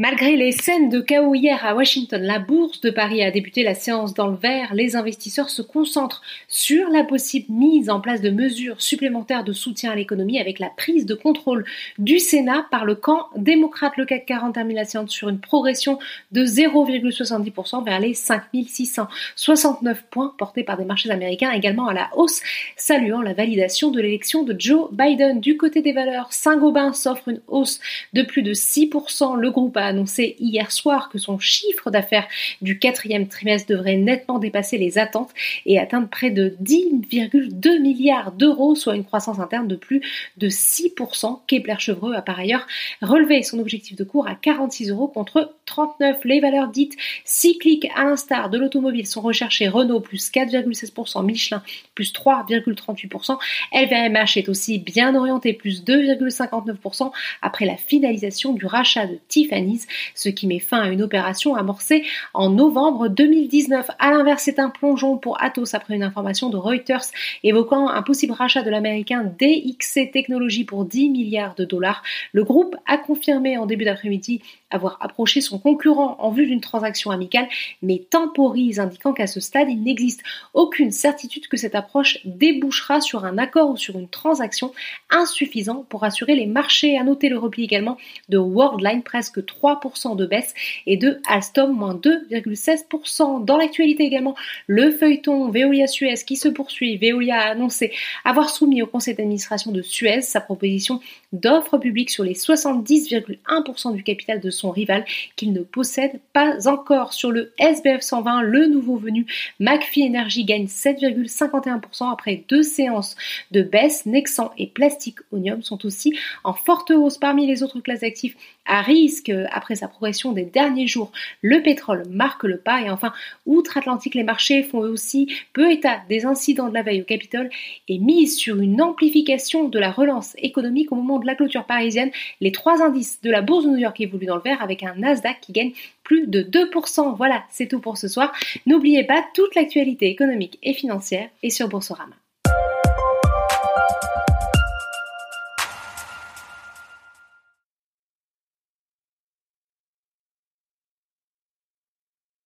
Malgré les scènes de chaos hier à Washington, la bourse de Paris a débuté la séance dans le vert. Les investisseurs se concentrent sur la possible mise en place de mesures supplémentaires de soutien à l'économie avec la prise de contrôle du Sénat par le camp démocrate. Le CAC 40 termine la séance sur une progression de 0,70% vers les 5669 points portés par des marchés américains également à la hausse, saluant la validation de l'élection de Joe Biden. Du côté des valeurs, Saint-Gobain s'offre une hausse de plus de 6%. Le groupe annoncé hier soir que son chiffre d'affaires du quatrième trimestre devrait nettement dépasser les attentes et atteindre près de 10,2 milliards d'euros, soit une croissance interne de plus de 6%. Kepler Chevreux a par ailleurs relevé son objectif de cours à 46 euros contre 39. Les valeurs dites cycliques à l'instar de l'automobile sont recherchées. Renault plus 4,16%, Michelin plus 3,38%. LVMH est aussi bien orienté plus 2,59% après la finalisation du rachat de Tiffany's ce qui met fin à une opération amorcée en novembre 2019. À l'inverse, c'est un plongeon pour Atos après une information de Reuters évoquant un possible rachat de l'américain DXC Technologies pour 10 milliards de dollars. Le groupe a confirmé en début d'après-midi avoir approché son concurrent en vue d'une transaction amicale, mais temporise, indiquant qu'à ce stade, il n'existe aucune certitude que cette approche débouchera sur un accord ou sur une transaction insuffisant pour assurer les marchés. À noter le repli également de Worldline, presque 3% de baisse, et de Alstom, moins 2,16%. Dans l'actualité également, le feuilleton Veolia Suez qui se poursuit. Veolia a annoncé avoir soumis au conseil d'administration de Suez sa proposition d'offre publique sur les 70,1% du capital de son rival qu'il ne possède pas encore. Sur le SBF 120, le nouveau venu McPhee Energy gagne 7,51% après deux séances de baisse. Nexan et Plastic Onium sont aussi en forte hausse parmi les autres classes d'actifs à risque après sa progression des derniers jours. Le pétrole marque le pas et enfin, outre-Atlantique, les marchés font eux aussi peu état des incidents de la veille au Capitole et misent sur une amplification de la relance économique au moment de la clôture parisienne. Les trois indices de la bourse de New York évoluent dans le vert avec un Nasdaq qui gagne plus de 2%. Voilà, c'est tout pour ce soir. N'oubliez pas toute l'actualité économique et financière est sur Boursorama.